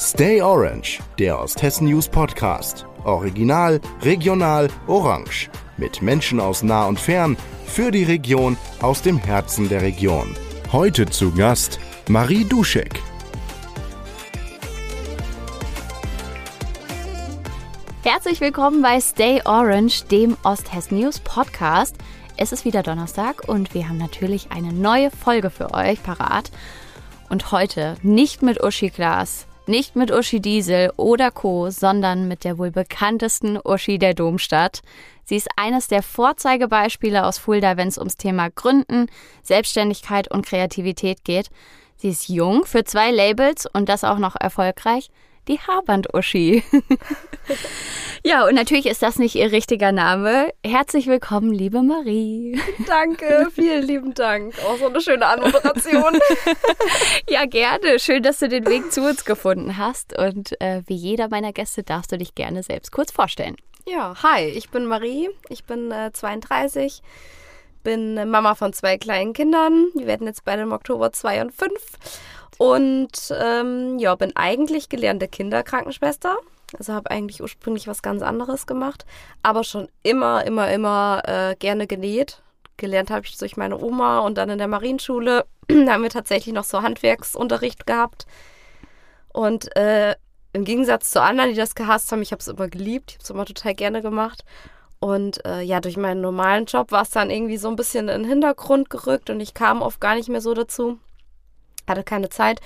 Stay Orange, der Osthessen News Podcast. Original, regional, orange. Mit Menschen aus nah und fern, für die Region, aus dem Herzen der Region. Heute zu Gast Marie Duschek. Herzlich willkommen bei Stay Orange, dem Osthessen News Podcast. Es ist wieder Donnerstag und wir haben natürlich eine neue Folge für euch parat. Und heute nicht mit Uschi Glas, nicht mit Uschi Diesel oder Co., sondern mit der wohl bekanntesten Uschi der Domstadt. Sie ist eines der Vorzeigebeispiele aus Fulda, wenn es ums Thema Gründen, Selbstständigkeit und Kreativität geht. Sie ist jung für zwei Labels und das auch noch erfolgreich die Haarband-Uschi. ja, und natürlich ist das nicht ihr richtiger Name. Herzlich willkommen, liebe Marie. Danke, vielen lieben Dank. Auch so eine schöne Anmoderation. ja, gerne. Schön, dass du den Weg zu uns gefunden hast. Und äh, wie jeder meiner Gäste darfst du dich gerne selbst kurz vorstellen. Ja, hi, ich bin Marie. Ich bin äh, 32 bin Mama von zwei kleinen Kindern. Die werden jetzt beide im Oktober zwei und fünf. Und ähm, ja, bin eigentlich gelernte Kinderkrankenschwester. Also habe eigentlich ursprünglich was ganz anderes gemacht, aber schon immer, immer, immer äh, gerne genäht. Gelernt habe ich durch meine Oma und dann in der Marienschule da haben wir tatsächlich noch so Handwerksunterricht gehabt. Und äh, im Gegensatz zu anderen, die das gehasst haben, ich habe es immer geliebt, ich habe es immer total gerne gemacht. Und äh, ja, durch meinen normalen Job war es dann irgendwie so ein bisschen in den Hintergrund gerückt und ich kam oft gar nicht mehr so dazu hatte keine Zeit.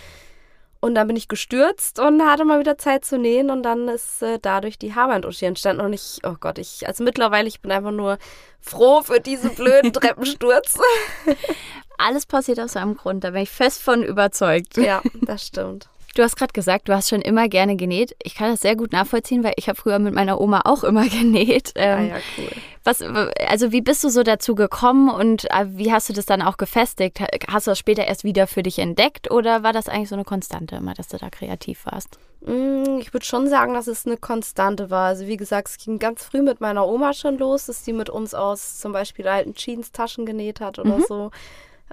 Und dann bin ich gestürzt und hatte mal wieder Zeit zu nähen und dann ist äh, dadurch die Haarband-Uschi entstanden und ich, oh Gott, ich, also mittlerweile, ich bin einfach nur froh für diesen blöden Treppensturz. Alles passiert aus einem Grund, da bin ich fest von überzeugt. Ja, das stimmt. Du hast gerade gesagt, du hast schon immer gerne genäht. Ich kann das sehr gut nachvollziehen, weil ich habe früher mit meiner Oma auch immer genäht. Ähm, ah ja, cool. Was, also wie bist du so dazu gekommen und äh, wie hast du das dann auch gefestigt? Hast du das später erst wieder für dich entdeckt oder war das eigentlich so eine Konstante immer, dass du da kreativ warst? Mm, ich würde schon sagen, dass es eine Konstante war. Also wie gesagt, es ging ganz früh mit meiner Oma schon los, dass sie mit uns aus zum Beispiel alten Jeans-Taschen genäht hat oder mhm. so.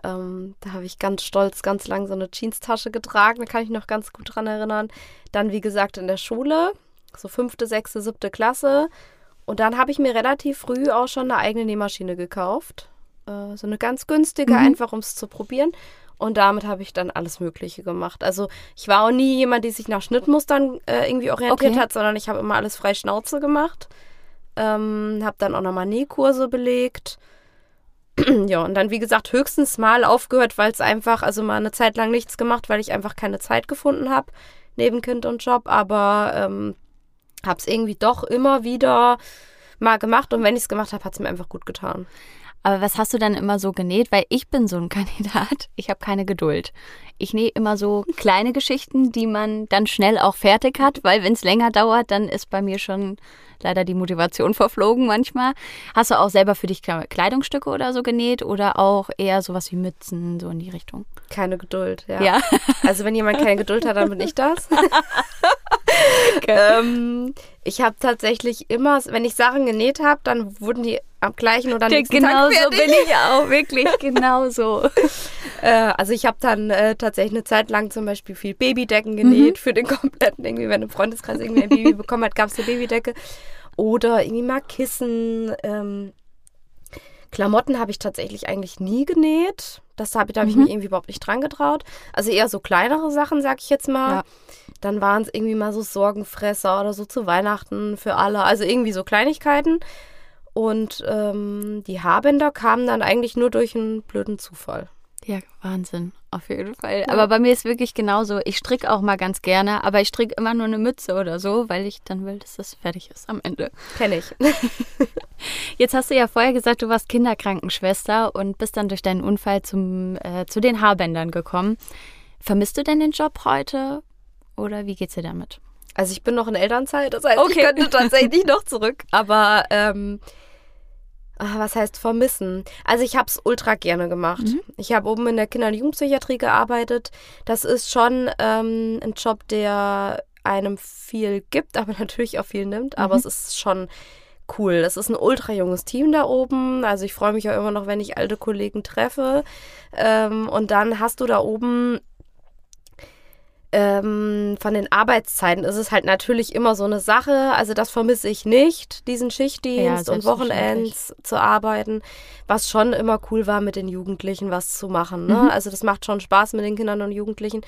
Ähm, da habe ich ganz stolz ganz lang so eine Jeans-Tasche getragen, da kann ich noch ganz gut dran erinnern. Dann, wie gesagt, in der Schule, so fünfte, sechste, siebte Klasse. Und dann habe ich mir relativ früh auch schon eine eigene Nähmaschine gekauft. Äh, so eine ganz günstige, mhm. einfach um es zu probieren. Und damit habe ich dann alles Mögliche gemacht. Also ich war auch nie jemand, der sich nach Schnittmustern äh, irgendwie orientiert okay. hat, sondern ich habe immer alles frei Schnauze gemacht. Ähm, habe dann auch nochmal Nähkurse belegt ja, und dann, wie gesagt, höchstens mal aufgehört, weil es einfach, also mal eine Zeit lang nichts gemacht, weil ich einfach keine Zeit gefunden habe, neben Kind und Job, aber ähm, habe es irgendwie doch immer wieder mal gemacht und wenn ich es gemacht habe, hat es mir einfach gut getan. Aber was hast du dann immer so genäht? Weil ich bin so ein Kandidat, ich habe keine Geduld. Ich nähe immer so kleine Geschichten, die man dann schnell auch fertig hat, weil wenn es länger dauert, dann ist bei mir schon leider die Motivation verflogen manchmal. Hast du auch selber für dich Kleidungsstücke oder so genäht oder auch eher sowas wie Mützen, so in die Richtung? Keine Geduld, ja. ja? Also wenn jemand keine Geduld hat, dann bin ich das. ähm, ich habe tatsächlich immer, wenn ich Sachen genäht habe, dann wurden die am gleichen oder nächsten genau Tag fertig. so bin ich auch, wirklich, genau so. äh, also ich habe dann äh, tatsächlich eine Zeit lang zum Beispiel viel Babydecken genäht mhm. für den kompletten, irgendwie, wenn ein Freundeskreis irgendwie ein Baby bekommen hat, gab es eine Babydecke. Oder irgendwie mal Kissen. Ähm, Klamotten habe ich tatsächlich eigentlich nie genäht. Das habe da hab ich mhm. mich irgendwie überhaupt nicht dran getraut. Also eher so kleinere Sachen, sag ich jetzt mal. Ja. Dann waren es irgendwie mal so Sorgenfresser oder so zu Weihnachten für alle. Also irgendwie so Kleinigkeiten. Und ähm, die Haarbänder kamen dann eigentlich nur durch einen blöden Zufall. Ja, Wahnsinn, auf jeden Fall. Ja. Aber bei mir ist wirklich genauso. Ich stricke auch mal ganz gerne, aber ich stricke immer nur eine Mütze oder so, weil ich dann will, dass das fertig ist am Ende. Kenne ich. Jetzt hast du ja vorher gesagt, du warst Kinderkrankenschwester und bist dann durch deinen Unfall zum, äh, zu den Haarbändern gekommen. Vermisst du denn den Job heute oder wie geht's dir damit? Also ich bin noch in Elternzeit, das heißt, okay. ich könnte tatsächlich noch zurück. Aber ähm, Ach, was heißt vermissen? Also ich habe es ultra gerne gemacht. Mhm. Ich habe oben in der Kinder- und Jugendpsychiatrie gearbeitet. Das ist schon ähm, ein Job, der einem viel gibt, aber natürlich auch viel nimmt. Aber mhm. es ist schon cool. Es ist ein ultra junges Team da oben. Also ich freue mich auch immer noch, wenn ich alte Kollegen treffe. Ähm, und dann hast du da oben Ähm, von den Arbeitszeiten ist es halt natürlich immer so eine Sache. Also das vermisse ich nicht, diesen Schichtdienst Ja, und Wochenends zu arbeiten. Was schon immer cool war, mit den Jugendlichen was zu machen. Ne? Mhm. Also das macht schon Spaß mit den Kindern und Jugendlichen.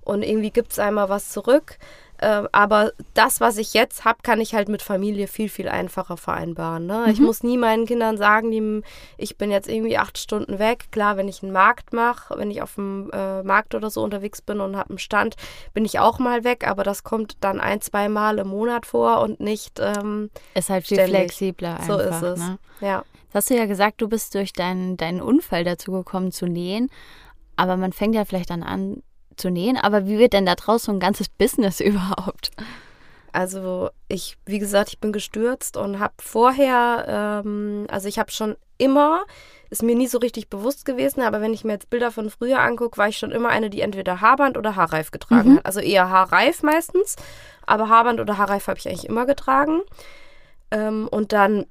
Und irgendwie gibt es einmal was zurück. Ähm, aber das, was ich jetzt habe, kann ich halt mit Familie viel, viel einfacher vereinbaren. Ne? Ich Mhm. muss nie meinen Kindern sagen, die, ich bin jetzt irgendwie acht Stunden weg. Klar, wenn ich einen Markt mache, wenn ich auf dem äh, Markt oder so unterwegs bin und habe einen Stand, bin ich auch mal weg. Aber das kommt dann ein, zwei Mal im Monat vor und nicht ähm, Ist halt viel Ständig. flexibler einfach. so ist es. Ne? Ja. Das hast du ja gesagt, du bist durch deinen, deinen Unfall dazu gekommen zu nähen. Aber man fängt ja vielleicht dann an zu nähen. Aber wie wird denn da draus so ein ganzes Business überhaupt? Also ich, wie gesagt, ich bin gestürzt und habe vorher, ähm, also ich habe schon immer, ist mir nie so richtig bewusst gewesen, aber wenn ich mir jetzt Bilder von früher angucke, war ich schon immer eine, die entweder Haarband oder Haarreif getragen Mhm. hat. Also eher Haarreif meistens, aber Haarband oder Haarreif habe ich eigentlich immer getragen. Ähm, und dann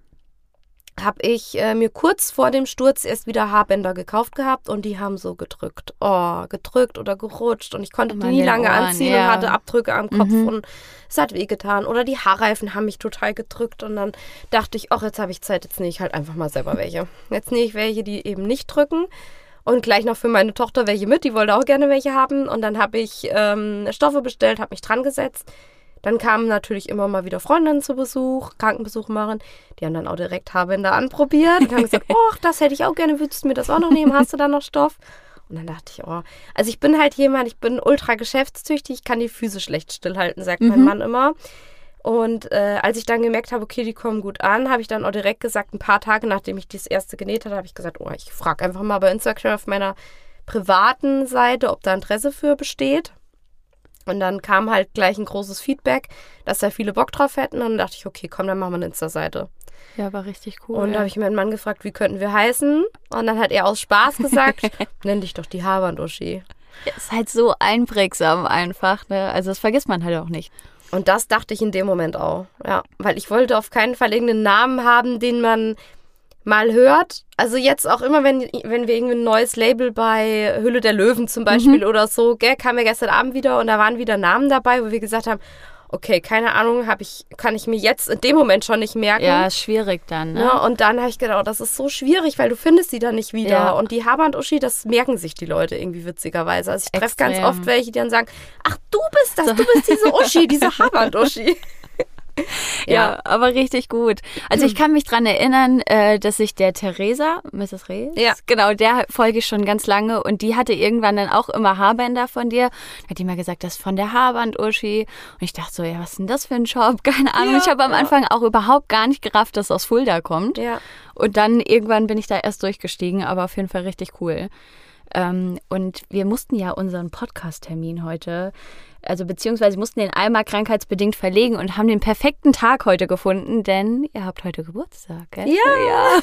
habe ich äh, mir kurz vor dem Sturz erst wieder Haarbänder gekauft gehabt und die haben so gedrückt. Oh, gedrückt oder gerutscht und ich konnte Immer die nie lange Ohren, anziehen ja. und hatte Abdrücke am Kopf Mhm. und es hat wehgetan. Oder die Haarreifen haben mich total gedrückt und dann dachte ich, ach, jetzt habe ich Zeit, jetzt nähe ich halt einfach mal selber welche. Jetzt nähe ich welche, die eben nicht drücken. Und gleich noch für meine Tochter welche mit, die wollte auch gerne welche haben. Und dann habe ich ähm, Stoffe bestellt, habe mich dran gesetzt. Dann kamen natürlich immer mal wieder Freundinnen zu Besuch, Krankenbesuch machen. Die haben dann auch direkt Haarbänder anprobiert und haben gesagt, oh, das hätte ich auch gerne, würdest du mir das auch noch nehmen? Hast du da noch Stoff? Und dann dachte ich, oh, also ich bin halt jemand, ich bin ultra geschäftstüchtig, ich kann die Füße schlecht stillhalten, sagt mein Mhm. Mann immer. Und äh, als ich dann gemerkt habe, okay, die kommen gut an, habe ich dann auch direkt gesagt, ein paar Tage nachdem ich das erste genäht hatte, habe ich gesagt, oh, ich frage einfach mal bei Instagram auf meiner privaten Seite, ob da Interesse für besteht. Und dann kam halt gleich ein großes Feedback, dass da viele Bock drauf hätten. Und dann dachte ich, okay, komm, dann machen wir eine Insta-Seite. Ja, war richtig cool. Und da habe ich meinen Mann gefragt, wie könnten wir heißen? Und dann hat er aus Spaß gesagt, nenn dich doch die Haarband-Uschi. ist halt so einprägsam einfach. Ne? Also das vergisst man halt auch nicht. Und das dachte ich in dem Moment auch. Ja, weil ich wollte auf keinen Fall irgendeinen Namen haben, den man mal hört. Also jetzt auch immer, wenn, wenn wir irgendwie ein neues Label bei Hülle der Löwen zum Beispiel oder so, gell, kam ja gestern Abend wieder und da waren wieder Namen dabei, wo wir gesagt haben, okay, keine Ahnung, habe ich, kann ich mir jetzt in dem Moment schon nicht merken. Ja, schwierig dann. Ne? Ja, und dann habe ich gedacht, oh, das ist so schwierig, weil du findest sie dann nicht wieder. Ja. Und die Haarband-Uschi, das merken sich die Leute irgendwie witzigerweise. Also ich treffe ganz oft welche, die dann sagen, ach, du bist das, du bist diese Uschi, diese Haarband-Uschi. Ja, aber richtig gut. Also ich kann mich dran erinnern, äh, dass ich der Theresa, Mrs. Rees, Ja. genau, der folge ich schon ganz lange und die hatte irgendwann dann auch immer Haarbänder von dir. Da hat die mal gesagt, das ist von der Haarband-Uschi. Und ich dachte so, ja, was ist denn das für ein Shop? Keine Ahnung. Ja, ich habe am ja. Anfang auch überhaupt gar nicht gerafft, dass das aus Fulda kommt. Ja. Und dann irgendwann bin ich da erst durchgestiegen, aber auf jeden Fall richtig cool. Ähm, und wir mussten ja unseren Podcast-Termin heute, also beziehungsweise mussten den einmal krankheitsbedingt verlegen und haben den perfekten Tag heute gefunden, denn ihr habt heute Geburtstag, gell? Ja.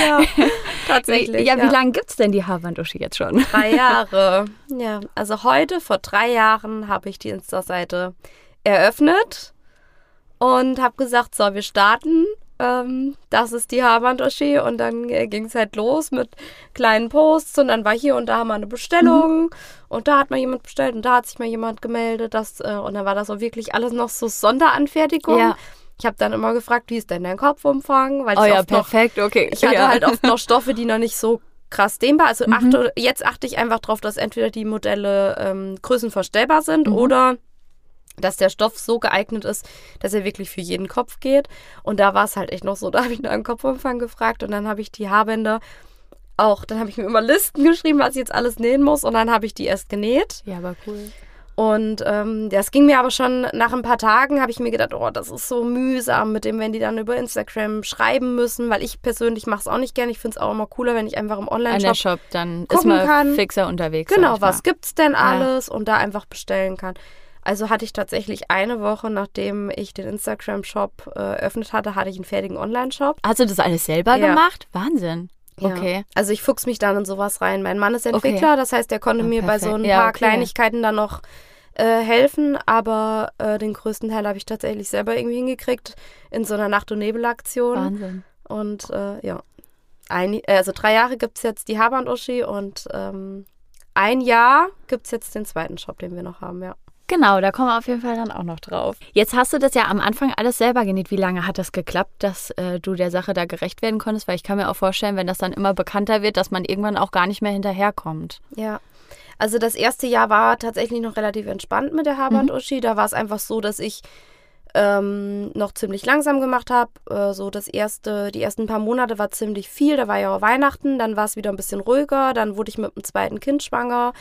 ja, tatsächlich. Wie, ja, wie lange gibt's denn die Haarwanduschi jetzt schon? Drei Jahre. Ja, also heute, vor drei Jahren, habe ich die Insta-Seite eröffnet und habe gesagt, so, wir starten. Ähm, das ist die Haarband-Uschi. Und dann äh, ging es halt los mit kleinen Posts. Und dann war hier und da mal eine Bestellung. Und da hat mal jemand bestellt und da hat sich mal jemand gemeldet. Das, äh, und dann war das auch wirklich alles noch so Sonderanfertigung. Ja. Ich habe dann immer gefragt, wie ist denn dein Kopfumfang? Weil Oh ich ja, oft noch perfekt, okay. ich hatte ja. halt oft noch Stoffe, die noch nicht so krass dehnbar. Also Mhm. achte, jetzt achte ich einfach drauf, dass entweder die Modelle ähm, größenverstellbar sind Mhm. oder dass der Stoff so geeignet ist, dass er wirklich für jeden Kopf geht. Und da war es halt echt noch so, da habe ich nach einem Kopfumfang gefragt und dann habe ich die Haarbänder auch, dann habe ich mir immer Listen geschrieben, was ich jetzt alles nähen muss und dann habe ich die erst genäht. Ja, aber cool. Und ähm, das ging mir aber schon nach ein paar Tagen, habe ich mir gedacht, oh, das ist so mühsam mit dem, wenn die dann über Instagram schreiben müssen, weil ich persönlich mache es auch nicht gerne. Ich finde es auch immer cooler, wenn ich einfach im Online-Shop Shop, dann ist gucken man kann. fixer unterwegs. genau, was gibt's denn alles und da einfach bestellen kann. Also hatte ich tatsächlich eine Woche, nachdem ich den Instagram-Shop äh, eröffnet hatte, hatte ich einen fertigen Online-Shop. Hast du das alles selber Ja. gemacht? Wahnsinn. Ja. Okay. Also ich fuchs mich dann in sowas rein. Mein Mann ist Entwickler, das heißt, der konnte Ah, mir bei so ein. Ja, paar okay. Kleinigkeiten dann noch äh, helfen, aber äh, den größten Teil habe ich tatsächlich selber irgendwie hingekriegt in so einer Nacht- und Nebelaktion. Wahnsinn. Und äh, ja, ein, äh, also drei Jahre gibt es jetzt die Haarband-Uschi und ähm, ein Jahr gibt es jetzt den zweiten Shop, den wir noch haben, ja. Genau, da kommen wir auf jeden Fall dann auch noch drauf. Jetzt hast du das ja am Anfang alles selber genäht. Wie lange hat das geklappt, dass äh, du der Sache da gerecht werden konntest? Weil ich kann mir auch vorstellen, wenn das dann immer bekannter wird, dass man irgendwann auch gar nicht mehr hinterherkommt. Ja. Also das erste Jahr war tatsächlich noch relativ entspannt mit der Haband Mhm. Uschi. Da war es einfach so, dass ich ähm, noch ziemlich langsam gemacht habe. Äh, so das erste, die ersten paar Monate war ziemlich viel. Da war ja auch Weihnachten, dann war es wieder ein bisschen ruhiger. Dann wurde ich mit dem zweiten Kind schwanger.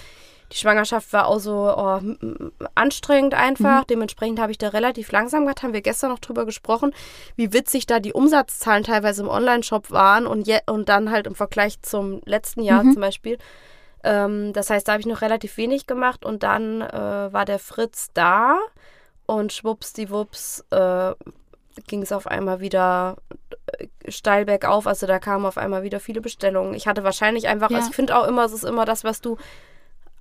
Die Schwangerschaft war auch so oh, anstrengend einfach. Dementsprechend habe ich da relativ langsam gemacht. Haben wir gestern noch drüber gesprochen, wie witzig da die Umsatzzahlen teilweise im Online-Shop waren und, je, und dann halt im Vergleich zum letzten Jahr zum Beispiel. Ähm, das heißt, da habe ich noch relativ wenig gemacht und dann äh, war der Fritz da und schwuppsdiwupps äh, ging es auf einmal wieder äh, steil bergauf. Also da kamen auf einmal wieder viele Bestellungen. Ich hatte wahrscheinlich einfach, Ja. also ich finde auch immer, es ist immer das, was du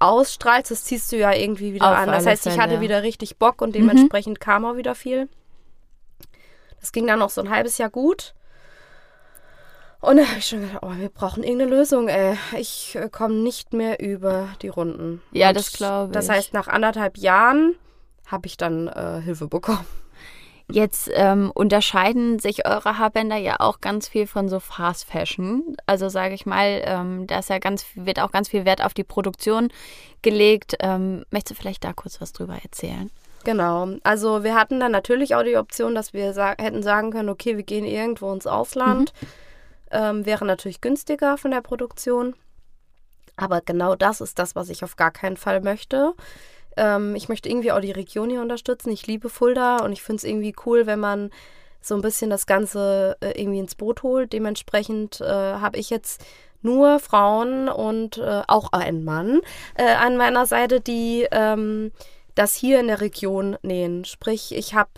ausstrahlst, das ziehst du ja irgendwie wieder Auf an. Das heißt, ich hatte Fälle. wieder richtig Bock und dementsprechend kam auch wieder viel. Das ging dann noch so ein halbes Jahr gut. Und da habe ich schon gedacht, oh, wir brauchen irgendeine Lösung, ey. Ich äh, komme nicht mehr über die Runden. Ja, Und das glaub Das ich. heißt, nach anderthalb Jahren habe ich dann äh, Hilfe bekommen. Jetzt ähm, unterscheiden sich eure Haarbänder ja auch ganz viel von so Fast Fashion. Also sage ich mal, ähm, da ist ja ganz, wird auch ganz viel Wert auf die Produktion gelegt. Ähm, möchtest du vielleicht da kurz was drüber erzählen? Genau. Also wir hatten dann natürlich auch die Option, dass wir sa hätten sagen können, okay, wir gehen irgendwo ins Ausland. Ähm, wäre natürlich günstiger von der Produktion. Aber genau das ist das, was ich auf gar keinen Fall möchte. Ähm, ich möchte irgendwie auch die Region hier unterstützen. Ich liebe Fulda und ich finde es irgendwie cool, wenn man so ein bisschen das Ganze äh, irgendwie ins Boot holt. Dementsprechend äh, habe ich jetzt nur Frauen und äh, auch einen Mann äh, an meiner Seite, die ähm, das hier in der Region nähen. Sprich, ich habe,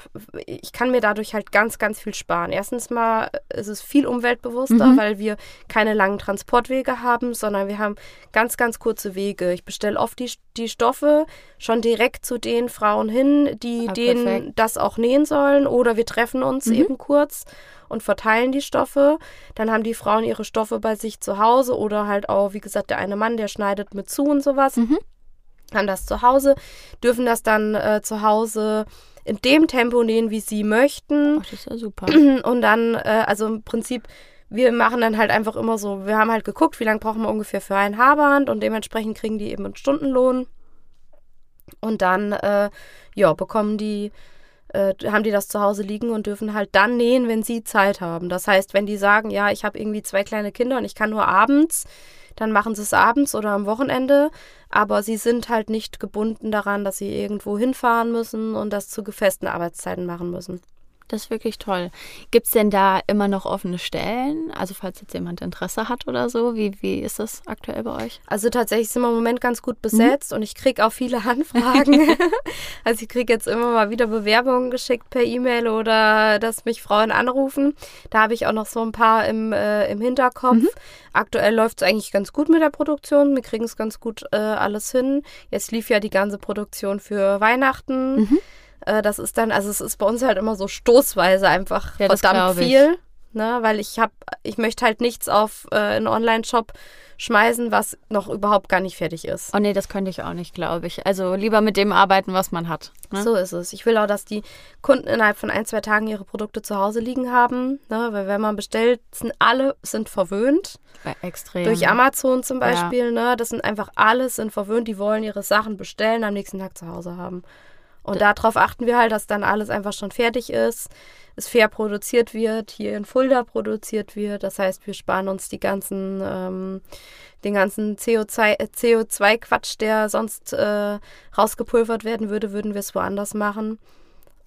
ich kann mir dadurch halt ganz, ganz viel sparen. Erstens mal ist es viel umweltbewusster, weil wir keine langen Transportwege haben, sondern wir haben ganz, ganz kurze Wege. Ich bestelle oft die, die Stoffe schon direkt zu den Frauen hin, die Ah, denen perfekt. das auch nähen sollen. Oder wir treffen uns eben kurz und verteilen die Stoffe. Dann haben die Frauen ihre Stoffe bei sich zu Hause oder halt auch, wie gesagt, der eine Mann, der schneidet mit zu und sowas haben das zu Hause, dürfen das dann äh, zu Hause in dem Tempo nähen, wie sie möchten. Ach, das ist ja super. Und dann, äh, also im Prinzip, wir machen dann halt einfach immer so, wir haben halt geguckt, wie lange brauchen wir ungefähr für ein Haarband und dementsprechend kriegen die eben einen Stundenlohn. Und dann, äh, ja, bekommen die, äh, haben die das zu Hause liegen und dürfen halt dann nähen, wenn sie Zeit haben. Das heißt, wenn die sagen, ja, ich habe irgendwie zwei kleine Kinder und ich kann nur abends, dann machen sie es abends oder am Wochenende. Aber sie sind halt nicht gebunden daran, dass sie irgendwo hinfahren müssen und das zu gefesten Arbeitszeiten machen müssen. Das ist wirklich toll. Gibt es denn da immer noch offene Stellen? Also falls jetzt jemand Interesse hat oder so, wie, wie ist das aktuell bei euch? Also tatsächlich sind wir im Moment ganz gut besetzt und ich kriege auch viele Anfragen. also ich kriege jetzt immer mal wieder Bewerbungen geschickt per E-Mail oder dass mich Frauen anrufen. Da habe ich auch noch so ein paar im, äh, im Hinterkopf. Aktuell läuft es eigentlich ganz gut mit der Produktion. Wir kriegen es ganz gut äh, alles hin. Jetzt lief ja die ganze Produktion für Weihnachten. Äh, das ist dann, also es ist bei uns halt immer so stoßweise einfach Ja, das verdammt viel. Ne, weil ich habe, ich möchte halt nichts auf äh, einen Online-Shop schmeißen, was noch überhaupt gar nicht fertig ist. Oh nee, das könnte ich auch nicht, glaube ich. Also lieber mit dem arbeiten, was man hat. Ne? So ist es. Ich will auch, dass die Kunden innerhalb von ein, zwei Tagen ihre Produkte zu Hause liegen haben. Ne, weil wenn man bestellt, sind alle sind verwöhnt. Extrem. Durch Amazon zum Beispiel, ne? Das sind einfach alles sind verwöhnt, die wollen ihre Sachen bestellen, am nächsten Tag zu Hause haben. Und darauf achten wir halt, dass dann alles einfach schon fertig ist, es fair produziert wird, hier in Fulda produziert wird. Das heißt, wir sparen uns die ganzen, ähm, den ganzen CO2 äh, CO2-Quatsch, der sonst äh, rausgepulvert werden würde, würden wir es woanders machen.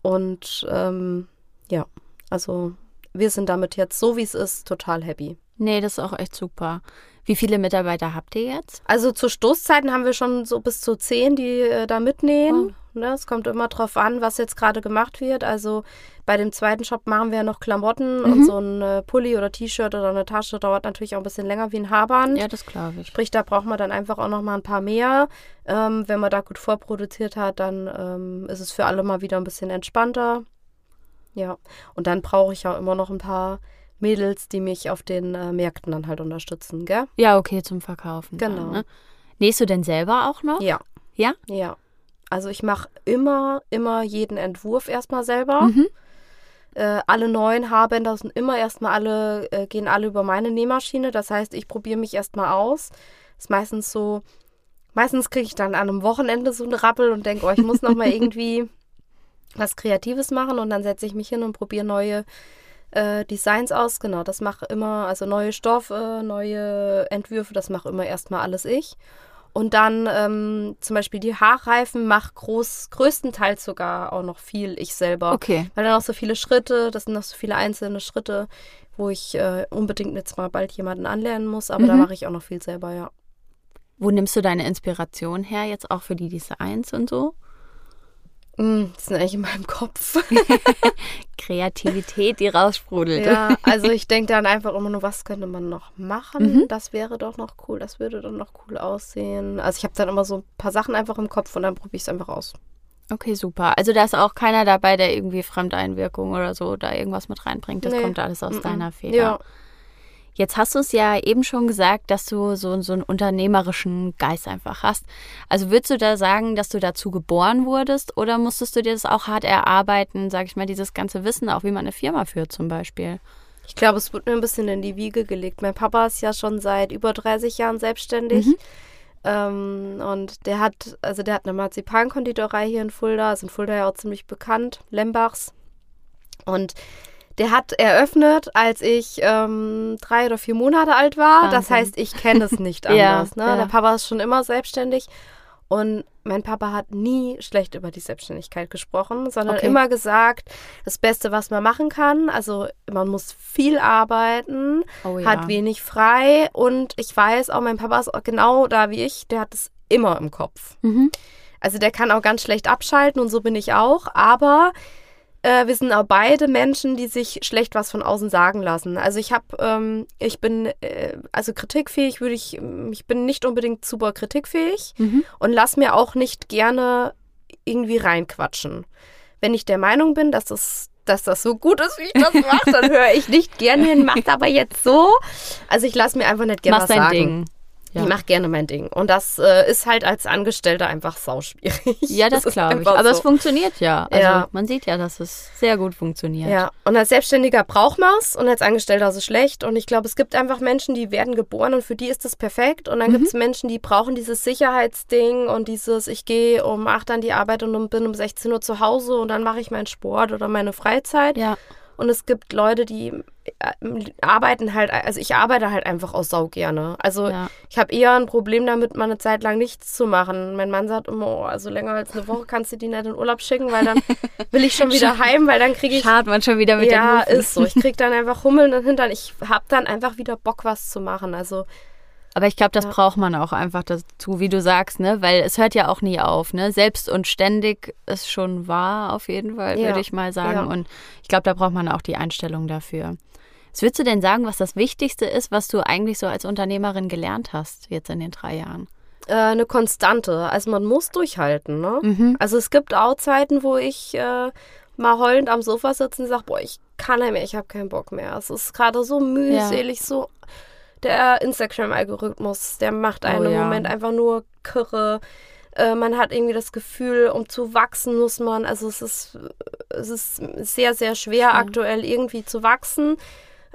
Und ähm, ja, also wir sind damit jetzt, so wie es ist, total happy. Nee, das ist auch echt super. Wie viele Mitarbeiter habt ihr jetzt? Also zu Stoßzeiten haben wir schon so bis zu zehn, die äh, da mitnähen. Ne, es kommt immer drauf an, was jetzt gerade gemacht wird. Also bei dem zweiten Shop machen wir ja noch Klamotten und so ein äh, Pulli oder T-Shirt oder eine Tasche dauert natürlich auch ein bisschen länger wie ein Haarband. Ja, das glaube ich. Sprich, da braucht man dann einfach auch noch mal ein paar mehr. Ähm, wenn man da gut vorproduziert hat, dann ähm, ist es für alle mal wieder ein bisschen entspannter. Ja, und dann brauche ich auch immer noch ein paar Mädels, die mich auf den äh, Märkten dann halt unterstützen, gell? Ja, okay, zum Verkaufen. Genau. Dann, ne? Nähst du denn selber auch noch? Ja. Ja? Ja. Also ich mache immer, immer jeden Entwurf erstmal selber. Mhm. Äh, alle neuen Haarbänder sind immer erstmal alle, äh, gehen alle über meine Nähmaschine. Das heißt, ich probiere mich erstmal aus. Ist meistens so, meistens kriege ich dann an einem Wochenende so einen Rappel und denke, oh, ich muss nochmal irgendwie was Kreatives machen und dann setze ich mich hin und probiere neue äh, Designs aus. Genau, das mache immer, also neue Stoffe, neue Entwürfe, das mache immer erstmal alles ich. Und dann ähm, zum Beispiel die Haarreifen mache groß, größtenteils sogar auch noch viel ich selber. Okay. Weil dann auch so viele Schritte, das sind noch so viele einzelne Schritte, wo ich äh, unbedingt jetzt mal bald jemanden anlernen muss, aber da Mhm. mache ich auch noch viel selber, ja. Wo nimmst du deine Inspiration her, jetzt auch für die Designs und so? Mm, die sind eigentlich in meinem Kopf. Kreativität, die raussprudelt. ja, also ich denke dann einfach immer nur, was könnte man noch machen? Mhm. Das wäre doch noch cool, das würde dann noch cool aussehen. Also ich habe dann immer so ein paar Sachen einfach im Kopf und dann probiere ich es einfach aus. Okay, super. Also da ist auch keiner dabei, der irgendwie Fremdeinwirkung oder so da irgendwas mit reinbringt. Das Nee. kommt alles aus Mm-mm. deiner Feder. Ja. Jetzt hast du es ja eben schon gesagt, dass du so, so einen unternehmerischen Geist einfach hast. Also würdest du da sagen, dass du dazu geboren wurdest oder musstest du dir das auch hart erarbeiten, sag ich mal, dieses ganze Wissen, auch wie man eine Firma führt zum Beispiel? Ich glaube, es wird mir ein bisschen in die Wiege gelegt. Mein Papa ist ja schon seit über 30 Jahren selbstständig. Mhm. Ähm, und der hat, also der hat eine Marzipankonditorei hier in Fulda, ist in Fulda ja auch ziemlich bekannt, Lembachs. Und der hat eröffnet, als ich ähm, drei oder vier Monate alt war. Das Wahnsinn. heißt, ich kenne es nicht Ja, anders. ne? ja. Der Papa ist schon immer selbstständig. Und mein Papa hat nie schlecht über die Selbstständigkeit gesprochen, sondern Okay. immer gesagt, das Beste, was man machen kann. Also man muss viel arbeiten, Oh hat wenig frei und ich weiß auch, mein Papa ist genau da wie ich, der hat es immer im Kopf. Mhm. Also der kann auch ganz schlecht abschalten und so bin ich auch, aber äh, wir sind auch beide Menschen, die sich schlecht was von außen sagen lassen. Also ich habe, ähm, ich bin, äh, also kritikfähig würde ich, ich bin nicht unbedingt super kritikfähig Mhm. und lass mir auch nicht gerne irgendwie reinquatschen. Wenn ich der Meinung bin, dass das, dass das so gut ist, wie ich das mache, dann höre ich nicht gerne hin, macht aber jetzt so. Also ich lasse mir einfach nicht gerne Mach was dein sagen. Ding. Ja. Ich mache gerne mein Ding. Und das äh, ist halt als Angestellter einfach sauschwierig. Ja, das, ist glaube ich. Aber es so. funktioniert ja. Also Ja. man sieht ja, dass es sehr gut funktioniert. Ja, und als Selbstständiger braucht man es und als Angestellter so schlecht. Und ich glaube, es gibt einfach Menschen, die werden geboren und für die ist das perfekt. Und dann gibt es Menschen, die brauchen dieses Sicherheitsding und dieses, ich gehe um 8 an die Arbeit und bin um 16 Uhr zu Hause und dann mache ich meinen Sport oder meine Freizeit. Ja. Und es gibt Leute, die äh, arbeiten halt, also ich arbeite halt einfach auch sau gerne. Also Ja. ich habe eher ein Problem damit, mal eine Zeit lang nichts zu machen. Mein Mann sagt immer, oh, also länger als eine Woche kannst du die nicht in Urlaub schicken, weil dann will ich schon wieder heim, weil dann kriege ich Schart man schon wieder mit ja, den ist so. Ich krieg dann einfach Hummeln im Hintern. Ich hab dann einfach wieder Bock, was zu machen. Also, Aber ich glaube, das Ja. braucht man auch einfach dazu, wie du sagst, ne? Weil es hört ja auch nie auf, ne? Selbst und ständig ist schon wahr, auf jeden Fall, Ja. würde ich mal sagen. Ja. Und ich glaube, da braucht man auch die Einstellung dafür. Was würdest du denn sagen, was das Wichtigste ist, was du eigentlich so als Unternehmerin gelernt hast, jetzt in den drei Jahren? äh, eine Konstante. Also, man muss durchhalten, ne? Mhm. Also, es gibt auch Zeiten, wo ich äh, mal heulend am Sofa sitze und sage, boah, ich kann nicht mehr, ich habe keinen Bock mehr. Es ist gerade so mühselig, so. Der Instagram-Algorithmus, der macht einen Oh im ja. Moment einfach nur kirre. Äh, man hat irgendwie das Gefühl, um zu wachsen muss man, also es ist, es ist sehr, sehr schwer aktuell irgendwie zu wachsen.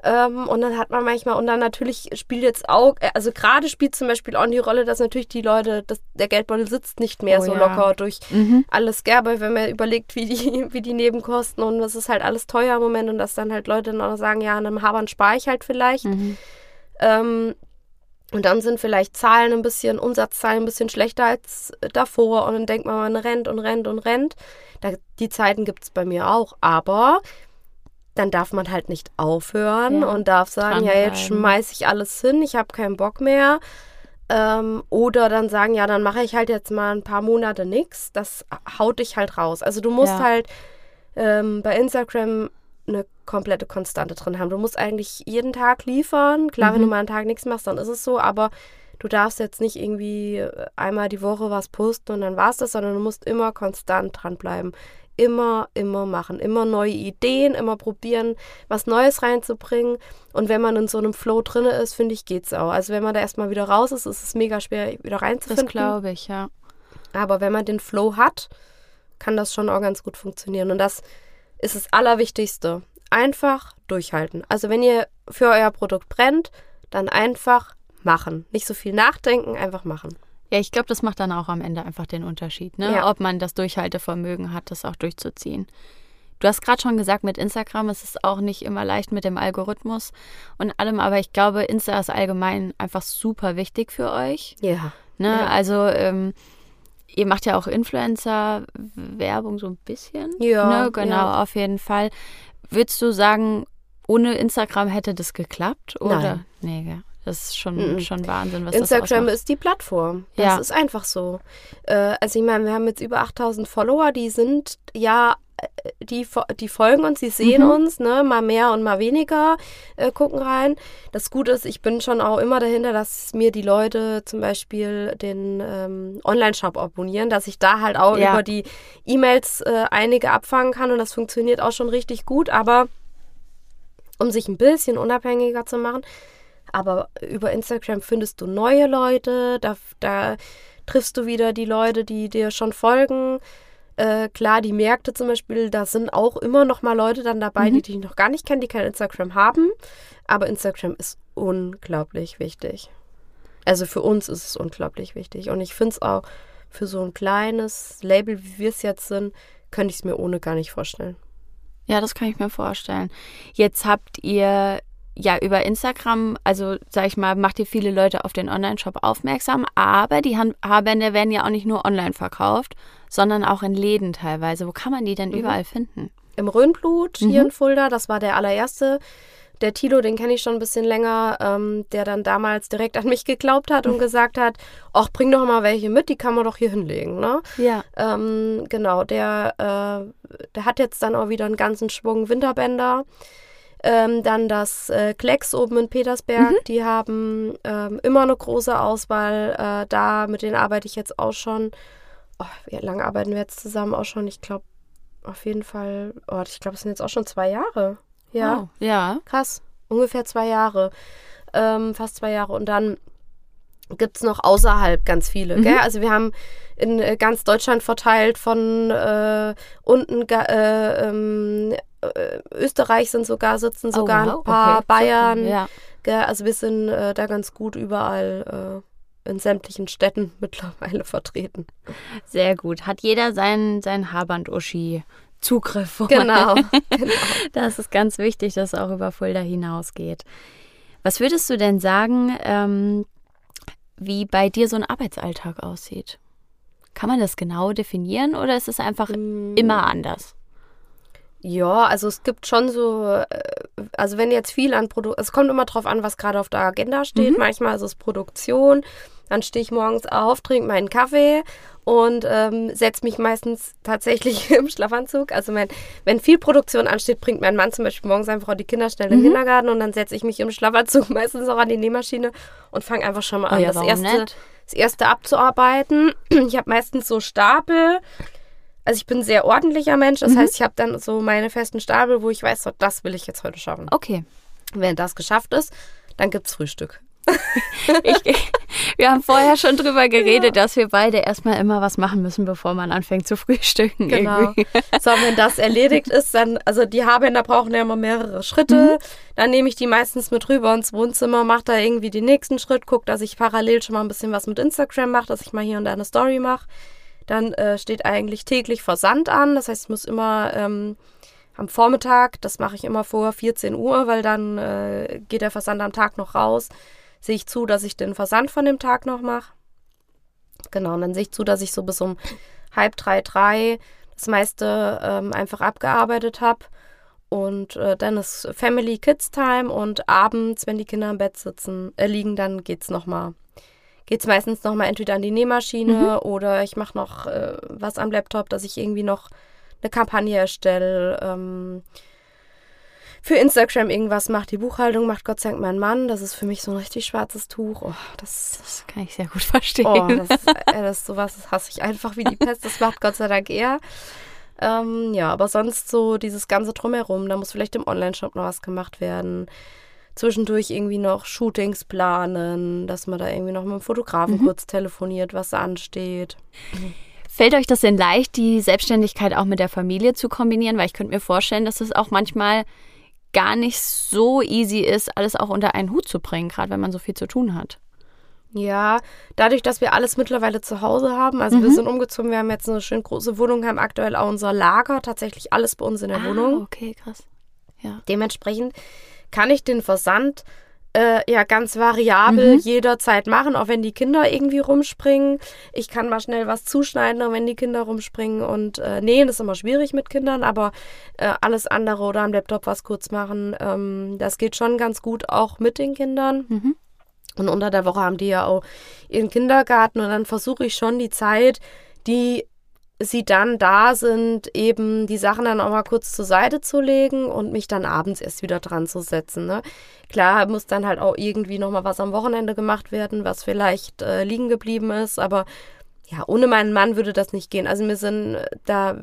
Ähm, und dann hat man manchmal, und dann natürlich spielt jetzt auch, äh, also gerade spielt zum Beispiel auch die Rolle, dass natürlich die Leute, dass der Geldbeutel sitzt nicht mehr Oh so ja. locker durch Mhm. alles Gerbe, wenn man überlegt, wie die, wie die Nebenkosten und das ist halt alles teuer im Moment und dass dann halt Leute dann auch sagen, ja, an einem Habern spare ich halt vielleicht. Mhm. Ähm, und dann sind vielleicht Zahlen ein bisschen, Umsatzzahlen ein bisschen schlechter als davor. Und dann denkt man, man rennt und rennt und rennt. Da, die Zeiten gibt es bei mir auch. Aber dann darf man halt nicht aufhören Ja, und darf sagen, ja, jetzt schmeiße ich alles hin, ich habe keinen Bock mehr. Ähm, oder dann sagen, ja, dann mache ich halt jetzt mal ein paar Monate nichts. Das haut dich halt raus. Also du musst Ja. halt ähm, bei Instagram eine komplette Konstante drin haben. Du musst eigentlich jeden Tag liefern. Klar, wenn Mhm. du mal einen Tag nichts machst, dann ist es so, aber du darfst jetzt nicht irgendwie einmal die Woche was posten und dann war es das, sondern du musst immer konstant dranbleiben. Immer, immer machen. Immer neue Ideen, immer probieren, was Neues reinzubringen. Und wenn man in so einem Flow drin ist, finde ich, geht's auch. Also wenn man da erstmal wieder raus ist, ist es mega schwer, wieder reinzufinden. Das glaube ich, ja. Aber wenn man den Flow hat, kann das schon auch ganz gut funktionieren. Und das ist das Allerwichtigste. Einfach durchhalten. Also wenn ihr für euer Produkt brennt, dann einfach machen. Nicht so viel nachdenken, einfach machen. Ja, ich glaube, das macht dann auch am Ende einfach den Unterschied, ne? Ja. ob man das Durchhaltevermögen hat, das auch durchzuziehen. Du hast gerade schon gesagt, mit Instagram ist es auch nicht immer leicht mit dem Algorithmus und allem, aber ich glaube, Insta ist allgemein einfach super wichtig für euch. Ja. Ne? Ja. Also ähm, ihr macht ja auch Influencer-Werbung so ein bisschen. Ja. Ne? Genau, ja. auf jeden Fall. Würdest du sagen, ohne Instagram hätte das geklappt? Oder? Nein. Nee, gell? das ist schon, Mhm. schon Wahnsinn, was Instagram ist die Plattform. Das Ja. ist einfach so. Äh, also ich meine, wir haben jetzt über 8000 Follower, die sind ja, die, die folgen uns, die sehen Mhm. uns, ne, mal mehr und mal weniger äh, gucken rein. Das Gute ist, ich bin schon auch immer dahinter, dass mir die Leute zum Beispiel den ähm, Online-Shop abonnieren, dass ich da halt auch Ja. über die E-Mails äh, einige abfangen kann und das funktioniert auch schon richtig gut, aber um sich ein bisschen unabhängiger zu machen. Aber über Instagram findest du neue Leute, da, da triffst du wieder die Leute, die dir schon folgen. Äh, klar, die Märkte zum Beispiel, da sind auch immer noch mal Leute dann dabei, Mhm. die dich noch gar nicht kennen, die kein Instagram haben. Aber Instagram ist unglaublich wichtig. Also für uns ist es unglaublich wichtig. Und ich finde es auch für so ein kleines Label, wie wir es jetzt sind, könnte ich es mir ohne gar nicht vorstellen. Ja, das kann ich mir vorstellen. Jetzt habt ihr ja über Instagram, also sag ich mal, macht ihr viele Leute auf den Online-Shop aufmerksam, aber die Haarbänder werden ja auch nicht nur online verkauft, sondern auch in Läden teilweise. Wo kann man die denn Mhm. überall finden? im Röhnblut hier Mhm. in Fulda. Das war der allererste. Der Tilo, den kenne ich schon ein bisschen länger, ähm, der dann damals direkt an mich geglaubt hat und gesagt hat, ach, bring doch mal welche mit, die kann man doch hier hinlegen. Ne? Ja. Ähm, genau, der, äh, der hat jetzt dann auch wieder einen ganzen Schwung Winterbänder. Ähm, dann das äh, Klecks oben in Petersberg, Mhm. die haben ähm, immer eine große Auswahl. Äh, da, mit denen arbeite ich jetzt auch schon. Oh, wie lange arbeiten wir jetzt zusammen auch schon? Ich glaube, auf jeden Fall, oh, ich glaube, es sind jetzt auch schon zwei Jahre. Ja, Oh, ja. krass. Ungefähr zwei Jahre. Ähm, fast zwei Jahre. Und dann gibt es noch außerhalb ganz viele. Mhm. Also wir haben in äh, ganz Deutschland verteilt von äh, unten äh, ähm, äh, Österreich sind sogar, sitzen sogar oh, wow. ein paar okay. Bayern. Ja. Also wir sind äh, da ganz gut überall äh, in sämtlichen Städten mittlerweile vertreten. Sehr gut. Hat jeder seinen, seinen Haarband-Uschi. Zugriff. Genau. Das ist ganz wichtig, dass es auch über Fulda hinausgeht. Was würdest du denn sagen, ähm, wie bei dir so ein Arbeitsalltag aussieht? Kann man das genau definieren oder ist es einfach Mm. immer anders? Ja, also es gibt schon so, äh, also wenn jetzt viel an Produkt, es kommt immer drauf an, was gerade auf der Agenda steht. Mhm. Manchmal ist es Produktion, dann stehe ich morgens auf, trinke meinen Kaffee und ähm, setze mich meistens tatsächlich im Schlafanzug. Also mein, wenn viel Produktion ansteht, bringt mein Mann zum Beispiel morgens einfach die Kinder schnell in den Mhm. Kindergarten und dann setze ich mich im Schlafanzug meistens auch an die Nähmaschine und fange einfach schon mal an, Oh ja, das, erste, nicht? das erste abzuarbeiten. Ich habe meistens so Stapel. Also ich bin ein sehr ordentlicher Mensch. Das Mhm. heißt, ich habe dann so meine festen Stapel, wo ich weiß, so, das will ich jetzt heute schaffen. Okay. Wenn das geschafft ist, dann gibt's Frühstück. Ich, wir haben vorher schon drüber geredet, dass wir beide erstmal immer was machen müssen, bevor man anfängt zu frühstücken. Genau. irgendwie. So, wenn das erledigt ist, dann, also die Haarbänder brauchen ja immer mehrere Schritte. Dann nehme ich die meistens mit rüber ins Wohnzimmer, mache da irgendwie den nächsten Schritt, gucke, dass ich parallel schon mal ein bisschen was mit Instagram mache, dass ich mal hier und da eine Story mache. Dann äh, steht eigentlich täglich Versand an. Das heißt, ich muss immer ähm, am Vormittag, das mache ich immer vor 14 Uhr, weil dann äh, geht der Versand am Tag noch raus. Sehe ich zu, dass ich den Versand von dem Tag noch mache. Genau, und dann sehe ich zu, dass ich so bis um halb drei, drei das meiste ähm, einfach abgearbeitet habe. Und äh, dann ist Family Kids Time und abends, wenn die Kinder im Bett sitzen, äh, liegen, dann geht's noch mal geht's meistens noch mal entweder an die Nähmaschine oder ich mache noch äh, was am Laptop, dass ich irgendwie noch eine Kampagne erstelle. Ähm, für Instagram irgendwas macht. Die Buchhaltung macht Gott sei Dank mein Mann. Das ist für mich so ein richtig schwarzes Tuch. Oh, das, das kann ich sehr gut verstehen. Oh, das, äh, das ist sowas, das hasse ich einfach wie die Pest. Das macht Gott sei Dank er. Ähm, ja, aber sonst so dieses ganze Drumherum. Da muss vielleicht im Online-Shop noch was gemacht werden. Zwischendurch irgendwie noch Shootings planen, dass man da irgendwie noch mit dem Fotografen mhm. kurz telefoniert, was ansteht. Fällt euch das denn leicht, die Selbstständigkeit auch mit der Familie zu kombinieren? Weil ich könnte mir vorstellen, dass es auch manchmal gar nicht so easy ist, alles auch unter einen Hut zu bringen, gerade wenn man so viel zu tun hat. Ja, dadurch, dass wir alles mittlerweile zu Hause haben, also mhm. wir sind umgezogen, wir haben jetzt eine schön große Wohnung, haben aktuell auch unser Lager, tatsächlich alles bei uns in der ah, Wohnung. Okay, krass. Ja. Dementsprechend kann ich den Versand äh, ja ganz variabel mhm. jederzeit machen, auch wenn die Kinder irgendwie rumspringen. Ich kann mal schnell was zuschneiden, auch wenn die Kinder rumspringen. Und äh, nähen ist immer schwierig mit Kindern, aber äh, alles andere oder am Laptop was kurz machen, ähm, das geht schon ganz gut auch mit den Kindern. Mhm. Und unter der Woche haben die ja auch ihren Kindergarten und dann versuche ich schon die Zeit, die sie dann da sind, eben die Sachen dann auch mal kurz zur Seite zu legen und mich dann abends erst wieder dran zu setzen. Ne? Klar muss dann halt auch irgendwie nochmal was am Wochenende gemacht werden, was vielleicht äh, liegen geblieben ist, aber ja, ohne meinen Mann würde das nicht gehen. Also wir sind da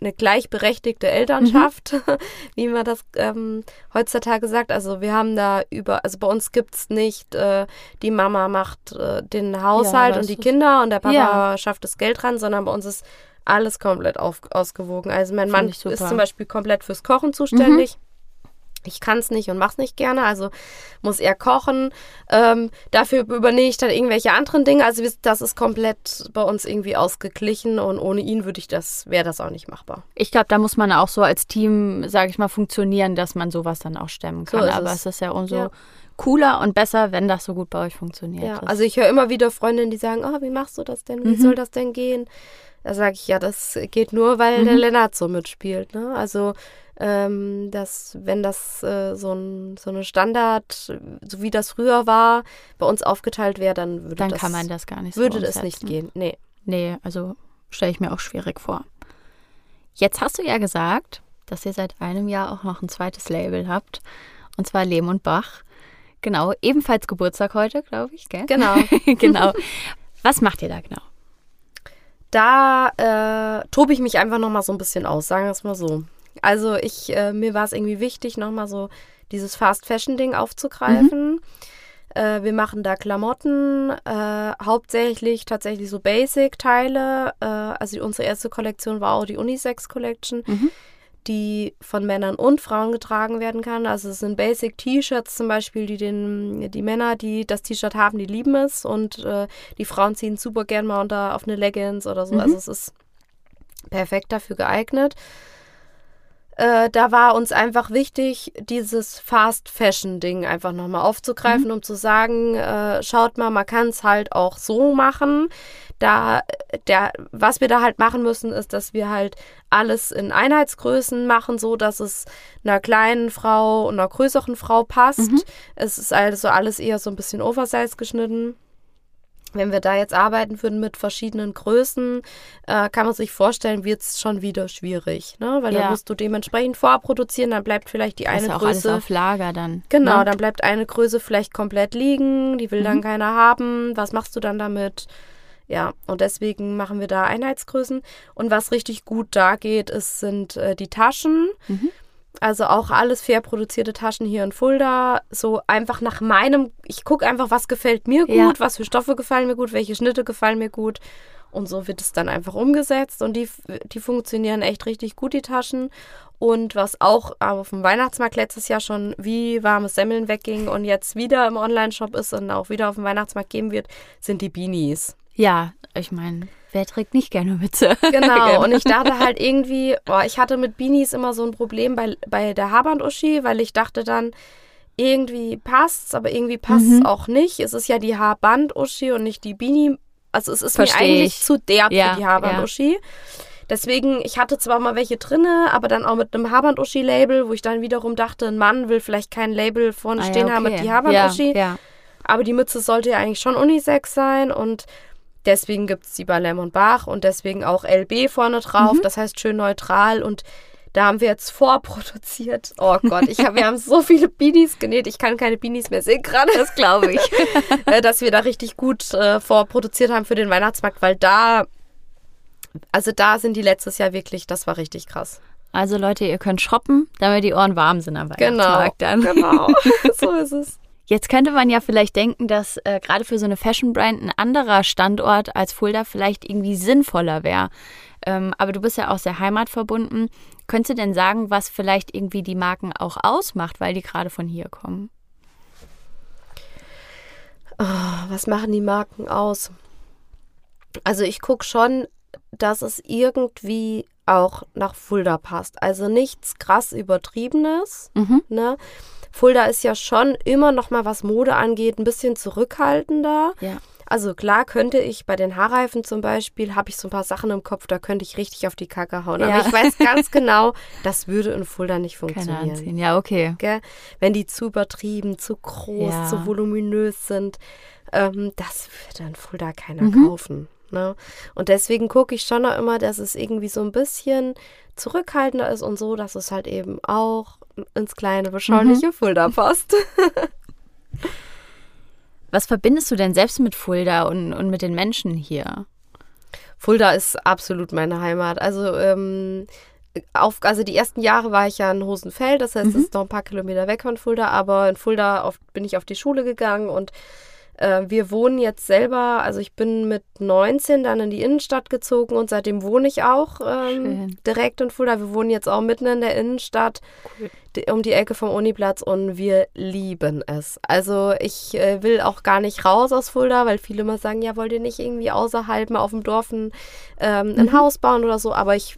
eine gleichberechtigte Elternschaft, mhm. wie man das ähm, heutzutage sagt. Also wir haben da über, also bei uns gibt es nicht, äh, die Mama macht äh, den Haushalt ja, und die Kinder und der Papa ja. schafft das Geld ran, sondern bei uns ist alles komplett auf, ausgewogen. Also mein Mann ist zum Beispiel komplett fürs Kochen zuständig. Mhm. Ich kann es nicht und mache es nicht gerne, also muss er kochen. Ähm, dafür übernehme ich dann irgendwelche anderen Dinge. Also das ist komplett bei uns irgendwie ausgeglichen und ohne ihn würde ich das, wäre das auch nicht machbar. Ich glaube, da muss man auch so als Team, sage ich mal, funktionieren, dass man sowas dann auch stemmen kann. So Aber es. es ist ja umso ja. cooler und besser, wenn das so gut bei euch funktioniert. Ja, also ich höre immer wieder Freundinnen, die sagen, oh, wie machst du das denn? Wie mhm. soll das denn gehen? Da sage ich, ja, das geht nur, weil mhm. der Lennart so mitspielt. Ne? Also ähm, dass wenn das äh, so, ein, so eine Standard, so wie das früher war, bei uns aufgeteilt wäre, dann würde dann das, kann man das gar nicht so Würde umsetzen. das nicht gehen, nee. Nee, also stelle ich mir auch schwierig vor. Jetzt hast du ja gesagt, dass ihr seit einem Jahr auch noch ein zweites Label habt, und zwar Lehm und Bach. Genau, ebenfalls Geburtstag heute, glaube ich, gell? Genau. genau. Was macht ihr da genau? Da äh, tobe ich mich einfach noch mal so ein bisschen aus, sagen wir es mal so. Also ich, äh, mir war es irgendwie wichtig, nochmal so dieses Fast-Fashion-Ding aufzugreifen. Mhm. Äh, wir machen da Klamotten, äh, hauptsächlich tatsächlich so Basic-Teile. Äh, also unsere erste Kollektion war auch die Unisex-Collection. Mhm die von Männern und Frauen getragen werden kann. Also es sind Basic-T-Shirts zum Beispiel, die den, die Männer, die das T-Shirt haben, die lieben es und äh, die Frauen ziehen super gern mal unter auf eine Leggings oder so. Mhm. Also es ist perfekt dafür geeignet. Äh, da war uns einfach wichtig, dieses Fast-Fashion-Ding einfach nochmal aufzugreifen, mhm. um zu sagen, äh, schaut mal, man kann es halt auch so machen. Da, der, was wir da halt machen müssen, ist, dass wir halt alles in Einheitsgrößen machen, so dass es einer kleinen Frau und einer größeren Frau passt. Mhm. Es ist also alles eher so ein bisschen oversize geschnitten. Wenn wir da jetzt arbeiten würden mit verschiedenen Größen, äh, kann man sich vorstellen, wird es schon wieder schwierig, ne? Weil ja. dann musst du dementsprechend vorproduzieren, dann bleibt vielleicht die das eine ist auch Größe alles auf Lager dann. Genau, ne? dann bleibt eine Größe vielleicht komplett liegen, die will mhm. dann keiner haben. Was machst du dann damit? Ja, und deswegen machen wir da Einheitsgrößen. Und was richtig gut da geht, ist, sind äh, die Taschen. Mhm. Also auch alles fair produzierte Taschen hier in Fulda. So einfach nach meinem, ich gucke einfach, was gefällt mir gut, ja. was für Stoffe gefallen mir gut, welche Schnitte gefallen mir gut. Und so wird es dann einfach umgesetzt. Und die, die funktionieren echt richtig gut, die Taschen. Und was auch auf dem Weihnachtsmarkt letztes Jahr schon wie warmes Semmeln wegging und jetzt wieder im Online-Shop ist und auch wieder auf dem Weihnachtsmarkt geben wird, sind die Beanies. Ja, ich meine, wer trägt nicht gerne Mütze? Genau, und ich dachte halt irgendwie, boah, ich hatte mit Beanies immer so ein Problem bei, bei der Haarband-Uschi, weil ich dachte dann, irgendwie passt's, aber irgendwie passt es mhm. auch nicht. Es ist ja die Haarband-Uschi und nicht die Beanie. Also es ist Versteh mir eigentlich ich. zu derb ja, für die Haarband-Uschi. Ja. Deswegen, ich hatte zwar mal welche drinne, aber dann auch mit einem Haarband-Uschi-Label, wo ich dann wiederum dachte, ein Mann will vielleicht kein Label vorne ah, stehen ja, okay. haben mit die Haarband-Uschi. Ja, aber die Mütze sollte ja eigentlich schon Unisex sein und Deswegen gibt es die bei Lemon Bach und deswegen auch LB vorne drauf. Mhm. Das heißt schön neutral und Da haben wir jetzt vorproduziert. Oh Gott, ich hab, wir haben so viele Beanies genäht. Ich kann keine Beanies mehr sehen gerade. Das glaube ich. Äh, dass wir da richtig gut äh, vorproduziert haben für den Weihnachtsmarkt, weil da, also da sind die letztes Jahr wirklich, das war richtig krass. Also Leute, ihr könnt shoppen, damit die Ohren warm sind am Genau, Weihnachtsmarkt dann. genau. so ist es. Jetzt könnte man ja vielleicht denken, dass äh, gerade für so eine Fashion-Brand ein anderer Standort als Fulda vielleicht irgendwie sinnvoller wäre. Ähm, aber du bist ja auch sehr heimatverbunden. Könntest du denn sagen, was vielleicht irgendwie die Marken auch ausmacht, weil die gerade von hier kommen? Oh, was machen die Marken aus? Also ich gucke schon, dass es irgendwie auch nach Fulda passt. Also nichts krass übertriebenes. Mhm. Ne? Fulda ist ja schon immer noch mal, was Mode angeht, ein bisschen zurückhaltender. Ja. Also klar könnte ich bei den Haarreifen zum Beispiel, habe ich so ein paar Sachen im Kopf, da könnte ich richtig auf die Kacke hauen. Ja. Aber ich weiß ganz genau, das würde in Fulda nicht Keine funktionieren. anziehen. Ja, okay. Gell? Wenn die zu übertrieben, zu groß, Ja. zu voluminös sind, ähm, das würde in Fulda keiner Mhm. kaufen. Ne? Und deswegen gucke ich schon noch immer, dass es irgendwie so ein bisschen zurückhaltender ist und so, dass es halt eben auch ins kleine, Mhm. beschauliche Fulda passt. Was verbindest du denn selbst mit Fulda und, und mit den Menschen hier? Fulda ist absolut meine Heimat. Also, ähm, auf, also die ersten Jahre war ich ja in Hosenfeld, das heißt, es ist noch ein paar Kilometer weg von Fulda, aber in Fulda auf, bin ich auf die Schule gegangen und äh, wir wohnen jetzt selber, also ich bin mit 19 dann in die Innenstadt gezogen und seitdem wohne ich auch ähm, direkt in Fulda. Wir wohnen jetzt auch mitten in der Innenstadt Cool. die- um die Ecke vom Uniplatz und wir lieben es. Also ich äh, will auch gar nicht raus aus Fulda, weil viele immer sagen, ja, wollt ihr nicht irgendwie außerhalb mal auf dem Dorf ein, ähm, ein Haus bauen oder so, aber ich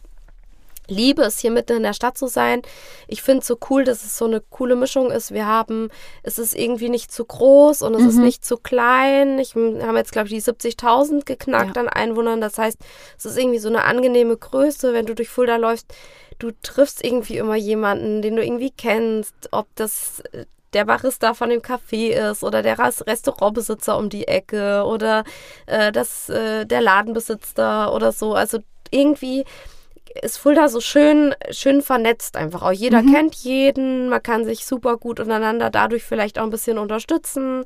liebe es, hier mitten in der Stadt zu sein. Ich finde es so cool, dass es so eine coole Mischung ist. Wir haben, es ist irgendwie nicht zu groß und es ist Mhm. nicht zu klein. Ich wir haben jetzt, glaube ich, die 70.000 geknackt Ja. an Einwohnern. Das heißt, es ist irgendwie so eine angenehme Größe, wenn du durch Fulda läufst. Du triffst irgendwie immer jemanden, den du irgendwie kennst, ob das äh, der Barista von dem Café ist oder der Restaurantbesitzer um die Ecke oder äh, das, äh, der Ladenbesitzer oder so. Also irgendwie ist Fulda so schön, schön vernetzt einfach. Auch jeder Mhm. kennt jeden, man kann sich super gut untereinander dadurch vielleicht auch ein bisschen unterstützen.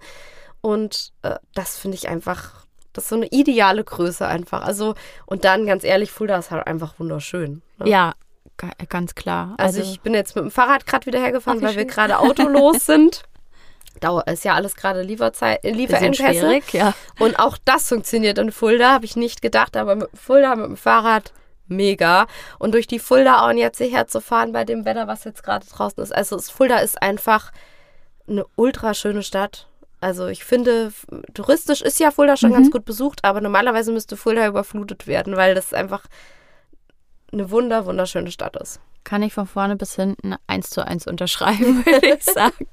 Und äh, das finde ich einfach, das ist so eine ideale Größe einfach. Also, und dann ganz ehrlich, Fulda ist halt einfach wunderschön. ne? Ja, ga- ganz klar. Also, ich bin jetzt mit dem Fahrrad gerade wieder hergefahren, Ach, weil wir gerade autolos sind. Dauer ist ja alles gerade Lieferzeit, Lieferengpässe. ja. Und auch das funktioniert in Fulda, habe ich nicht gedacht, aber mit Fulda mit dem Fahrrad mega. Und durch die Fulda und jetzt hierher zu fahren bei dem Wetter, was jetzt gerade draußen ist. Also Fulda ist einfach eine ultra schöne Stadt. Also ich finde, touristisch ist ja Fulda schon Mhm. ganz gut besucht, aber normalerweise müsste Fulda überflutet werden, weil das einfach eine wunder, wunderschöne Stadt ist. Kann ich von vorne bis hinten eins zu eins unterschreiben, würde ich sagen.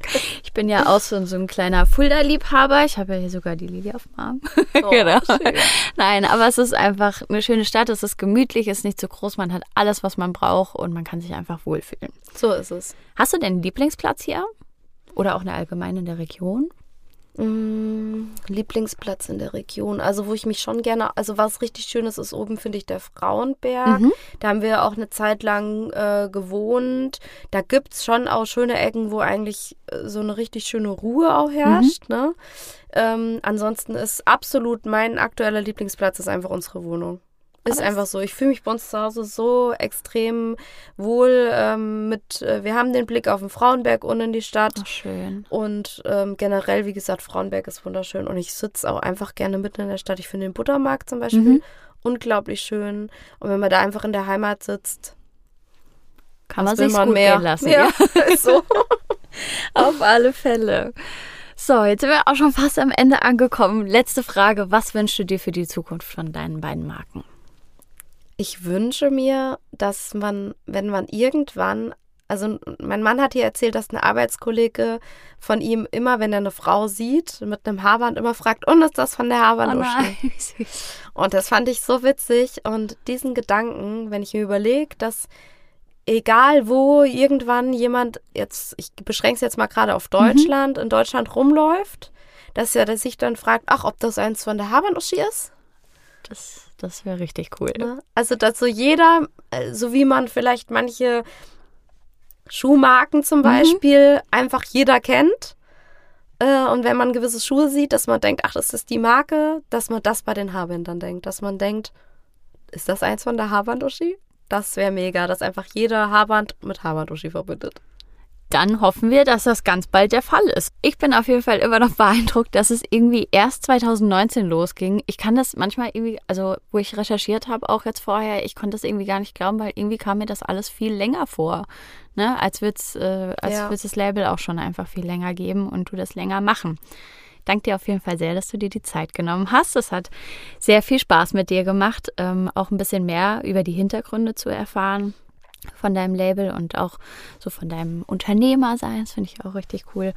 Ich bin ja auch so, so ein kleiner Fulda-Liebhaber. Ich habe ja hier sogar die Lilie auf dem Arm. genau. Nein, aber es ist einfach eine schöne Stadt. Es ist gemütlich, es ist nicht zu groß. Man hat alles, was man braucht und man kann sich einfach wohlfühlen. So ist es. Hast du denn einen Lieblingsplatz hier? Oder auch eine allgemein in der Region? Mm, Lieblingsplatz in der Region. Also, wo ich mich schon gerne, also was richtig schön ist, ist oben, finde ich, der Frauenberg. Mhm. Da haben wir auch eine Zeit lang äh, gewohnt. Da gibt es schon auch schöne Ecken, wo eigentlich äh, so eine richtig schöne Ruhe auch herrscht. Ne? Ähm, ansonsten ist absolut mein aktueller Lieblingsplatz ist einfach unsere Wohnung. Ist einfach so. Ich fühle mich bei uns zu Hause so extrem wohl ähm, mit, äh, wir haben den Blick auf den Frauenberg unten in die Stadt. Ach, schön. Und ähm, generell, wie gesagt, Frauenberg ist wunderschön. Und ich sitze auch einfach gerne mitten in der Stadt. Ich finde den Buttermarkt zum Beispiel Mhm. unglaublich schön. Und wenn man da einfach in der Heimat sitzt, Kann man sich gut mehr? gehen lassen. Ja, ist so. Auf alle Fälle. So, jetzt sind wir auch schon fast am Ende angekommen. Letzte Frage. Was wünschst du dir für die Zukunft von deinen beiden Marken? Ich wünsche mir, dass man, wenn man irgendwann, also mein Mann hat hier erzählt, dass ein Arbeitskollege von ihm immer, wenn er eine Frau sieht, mit einem Haarband immer fragt, und ist das von der Haarband? wie süß. Und das fand ich so witzig. Und diesen Gedanken, wenn ich mir überlege, dass egal wo irgendwann jemand, jetzt, ich beschränke es jetzt mal gerade auf Deutschland, in Deutschland rumläuft, dass er sich dann fragt, ach, ob das eins von der Habernoschi ist. Das, das wäre richtig cool. Ne? Also, dass so jeder, äh, so wie man vielleicht manche Schuhmarken zum Beispiel mhm. einfach jeder kennt. Äh, und wenn man gewisse Schuhe sieht, dass man denkt, ach, das ist die Marke, dass man das bei den Haarbändern denkt. Dass man denkt, ist das eins von der Haarband-Uschi? Das wäre mega, dass einfach jeder Haarband mit Haarband-Uschi verbindet dann hoffen wir, dass das ganz bald der Fall ist. Ich bin auf jeden Fall immer noch beeindruckt, dass es irgendwie erst 2019 losging. Ich kann das manchmal irgendwie, also wo ich recherchiert habe, auch jetzt vorher, ich konnte das irgendwie gar nicht glauben, weil irgendwie kam mir das alles viel länger vor. Ne? Als würde es äh, als ja. das Label auch schon einfach viel länger geben und du das länger machen. Danke dir auf jeden Fall sehr, dass du dir die Zeit genommen hast. Es hat sehr viel Spaß mit dir gemacht, ähm, auch ein bisschen mehr über die Hintergründe zu erfahren von deinem Label und auch so von deinem Unternehmer sein. Das finde ich auch richtig cool.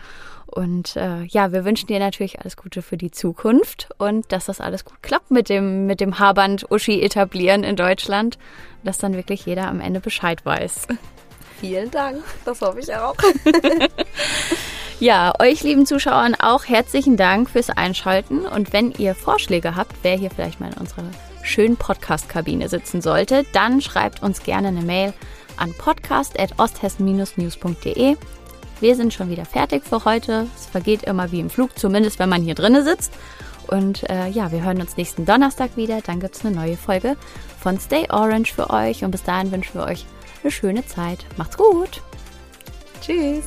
Und äh, ja, wir wünschen dir natürlich alles Gute für die Zukunft und dass das alles gut klappt mit dem, mit dem Haarband Uschi etablieren in Deutschland, dass dann wirklich jeder am Ende Bescheid weiß. Vielen Dank, das hoffe ich auch. ja, euch lieben Zuschauern auch herzlichen Dank fürs Einschalten und wenn ihr Vorschläge habt, wer hier vielleicht mal in unserer schönen Podcast-Kabine sitzen sollte, dann schreibt uns gerne eine Mail an podcast.osthessen-news.de. Wir sind schon wieder fertig für heute. Es vergeht immer wie im Flug, zumindest wenn man hier drinne sitzt. Und äh, ja, wir hören uns nächsten Donnerstag wieder. Dann gibt es eine neue Folge von Stay Orange für euch. Und bis dahin wünschen wir euch eine schöne Zeit. Macht's gut. Tschüss.